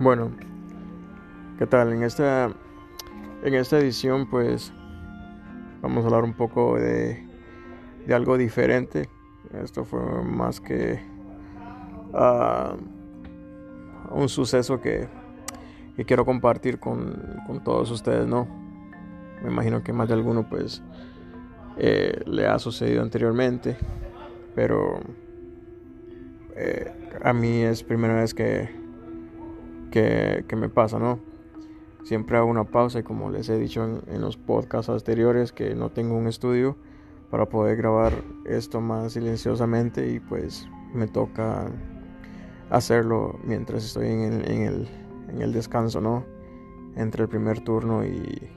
Bueno, ¿qué tal? En esta, en esta edición pues vamos a hablar un poco de, de algo diferente. Esto fue más que uh, un suceso que, que quiero compartir con, con, todos ustedes, ¿no? Me imagino que más de alguno pues eh, le ha sucedido anteriormente, pero eh, a mí es primera vez que que, me pasa, ¿no? Siempre hago una pausa y como les he dicho en, los podcasts anteriores que no tengo un estudio para poder grabar esto más silenciosamente y pues me toca hacerlo mientras estoy en el, en el, en el descanso, ¿no? Entre el primer turno y,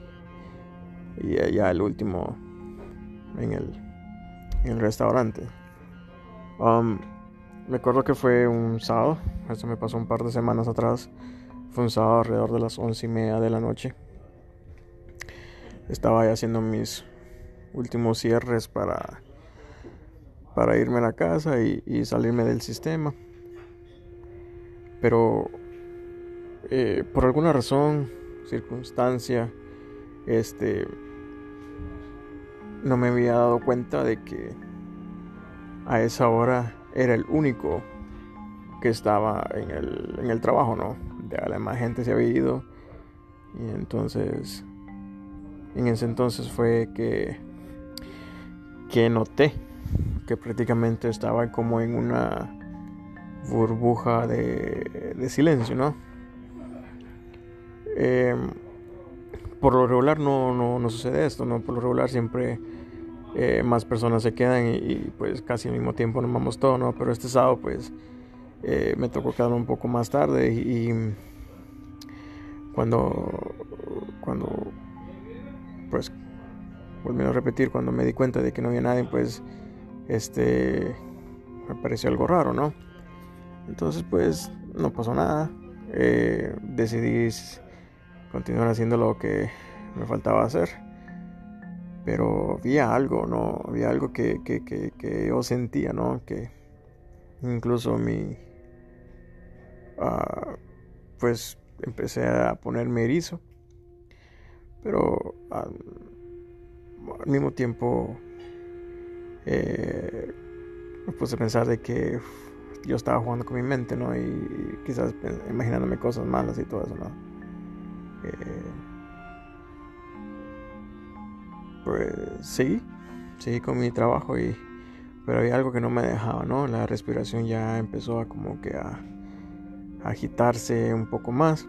y ya el último en el, en el restaurante. Um, me acuerdo que fue un sábado, esto me pasó un par de semanas atrás. Fue un sábado alrededor de las once y media de la noche. Estaba ahí haciendo mis últimos cierres para, para irme a la casa y, salirme del sistema. Pero eh, por alguna razón, circunstancia, este, no me había dado cuenta de que a esa hora era el único que estaba en el, en el trabajo, ¿no? De la demás gente se había ido. Y entonces, en ese entonces fue que, que noté que prácticamente estaba como en una burbuja de, de silencio, ¿no? Em, por lo regular no, no, no, sucede esto, ¿no? Por lo regular siempre eh, más personas se quedan y, pues casi al mismo tiempo nos vamos todos, ¿no? Pero este sábado pues eh, me tocó quedar un poco más tarde y, cuando, cuando pues volviendo a repetir, cuando me di cuenta de que no había nadie, pues este me pareció algo raro, ¿no? Entonces pues no pasó nada. Eh, decidí continuar haciendo lo que me faltaba hacer pero había algo, ¿no? Había algo que, yo sentía, ¿no? Que incluso mi... Ah, pues empecé a ponerme erizo, pero al, mismo tiempo eh, me puse a pensar de que yo estaba jugando con mi mente, ¿no? Y, quizás imaginándome cosas malas y todo eso, ¿no? Eh, pues sí, sí con mi trabajo y pero había algo que no me dejaba, ¿no? La respiración ya empezó a como que a, agitarse un poco más.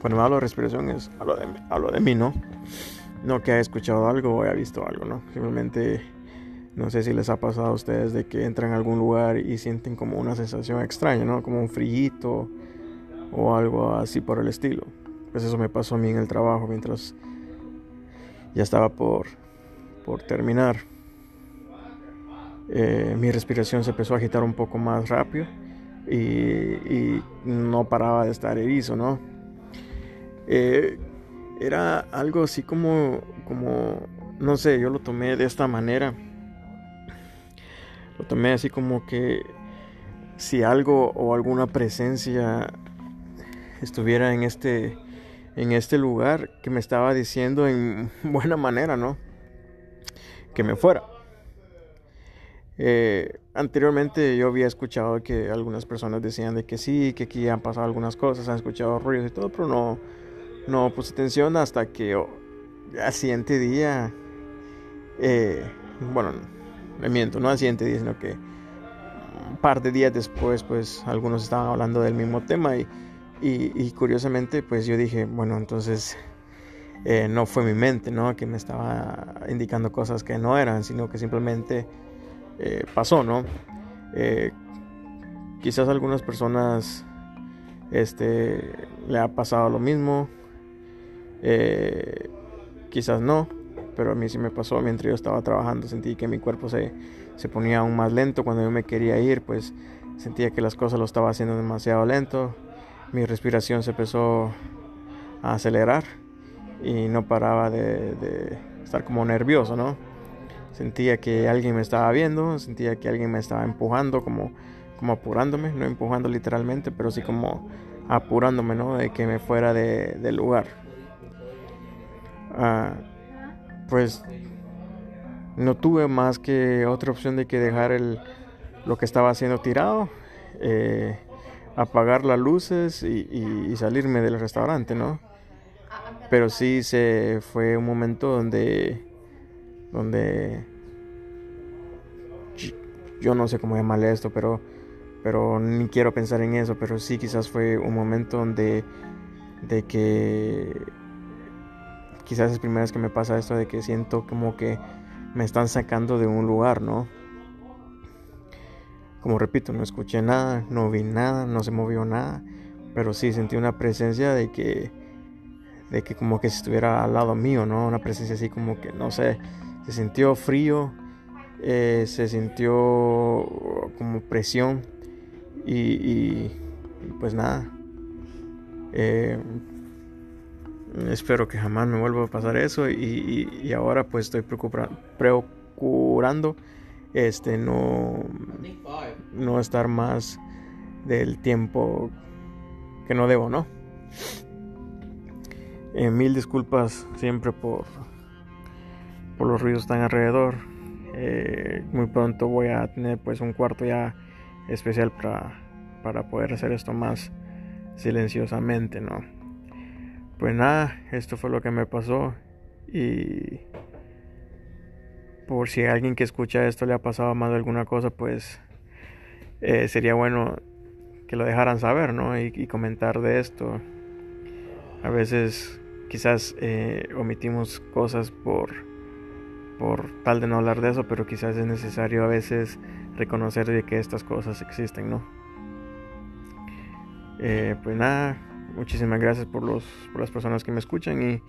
Cuando me hablo de respiración es hablo de, hablo de mí, ¿no? No que haya escuchado algo o haya visto algo, ¿no? Simplemente no sé si les ha pasado a ustedes de que entran a algún lugar y sienten como una sensación extraña, ¿no? Como un frillito o algo así por el estilo. Pues eso me pasó a mí en el trabajo mientras ya estaba por, por terminar. Eh, mi respiración se empezó a agitar un poco más rápido y, no paraba de estar erizo, ¿no? Eh, era algo así como, como, no sé, yo lo tomé de esta manera. Lo tomé así como que si algo o alguna presencia estuviera en este en este lugar que me estaba diciendo en buena manera, ¿no? Que me fuera. Eh, anteriormente yo había escuchado que algunas personas decían de que sí, que aquí han pasado algunas cosas, han escuchado ruidos y todo, pero no, no puse atención hasta que oh, al siguiente día, eh, bueno, me miento, no al siguiente día, sino que un par de días después, pues algunos estaban hablando del mismo tema y y, curiosamente, pues yo dije, bueno, entonces eh, no fue mi mente, ¿no? Que me estaba indicando cosas que no eran, sino que simplemente eh, pasó, ¿no? Eh, quizás a algunas personas este, le ha pasado lo mismo, quizás no, pero a mí sí me pasó mientras yo estaba trabajando, sentí que mi cuerpo se, se ponía aún más lento cuando yo me quería ir, pues sentía que las cosas lo estaba haciendo demasiado lento mi respiración se empezó a acelerar y no paraba de, estar como nervioso, ¿no? Sentía que alguien me estaba viendo, sentía que alguien me estaba empujando, como, como apurándome, no empujando literalmente, pero sí como apurándome, ¿no? De que me fuera de, del lugar. Ah, pues no tuve más que otra opción de que dejar el, lo que estaba haciendo tirado, eh, apagar las luces y, salirme del restaurante, ¿no? Pero sí se fue un momento donde, donde yo no sé cómo llamarle esto, pero, pero ni quiero pensar en eso, pero sí quizás fue un momento donde, de que quizás es primera vez que me pasa esto de que siento como que me están sacando de un lugar, ¿no? Como repito, no escuché nada, no vi nada, no se movió nada, pero sí sentí una presencia de que, de que como que estuviera al lado mío, ¿no? Una presencia así como que, no sé, se sintió frío, eh, se sintió como presión y, pues nada. Eh, espero que jamás me vuelva a pasar eso y, ahora pues estoy procurando este no no estar más del tiempo que no debo no eh, mil disculpas siempre por por los ruidos están alrededor. Eh, muy pronto voy a tener pues un cuarto ya especial para, para poder hacer esto más silenciosamente no pues nada, esto fue lo que me pasó y por si alguien que escucha esto le ha pasado más de alguna cosa, pues eh, sería bueno que lo dejaran saber, ¿no? Y, comentar de esto. A veces quizás eh, omitimos cosas por, por tal de no hablar de eso, pero quizás es necesario a veces reconocer de que estas cosas existen, ¿no? Eh, pues nada, muchísimas gracias por, los, por las personas que me escuchan y,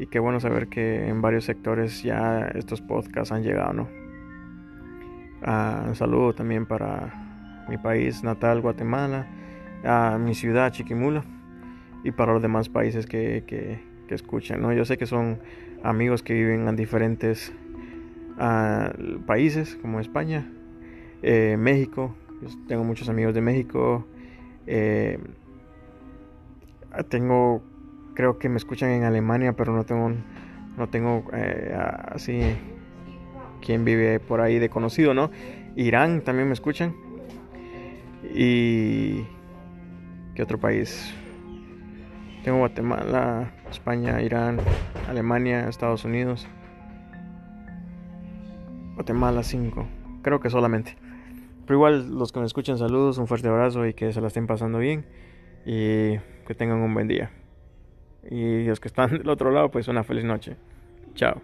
y qué bueno saber que en varios sectores ya estos podcasts han llegado, ¿no? Ah, un saludo también para mi país natal, Guatemala, a mi ciudad, Chiquimula, y para los demás países que, que, escuchan, ¿no? Yo sé que son amigos que viven en diferentes ah, países, como España, eh, México, tengo muchos amigos de México, eh, tengo, creo que me escuchan en Alemania, pero no tengo, no tengo eh, así quien vive por ahí de conocido, ¿no? Irán también me escuchan. Y ¿qué otro país? Tengo Guatemala, España, Irán, Alemania, Estados Unidos. Guatemala 5. Creo que solamente. Pero igual los que me escuchan saludos, un fuerte abrazo y que se la estén pasando bien. Y que tengan un buen día. Y los que están del otro lado, pues una feliz noche. Chao.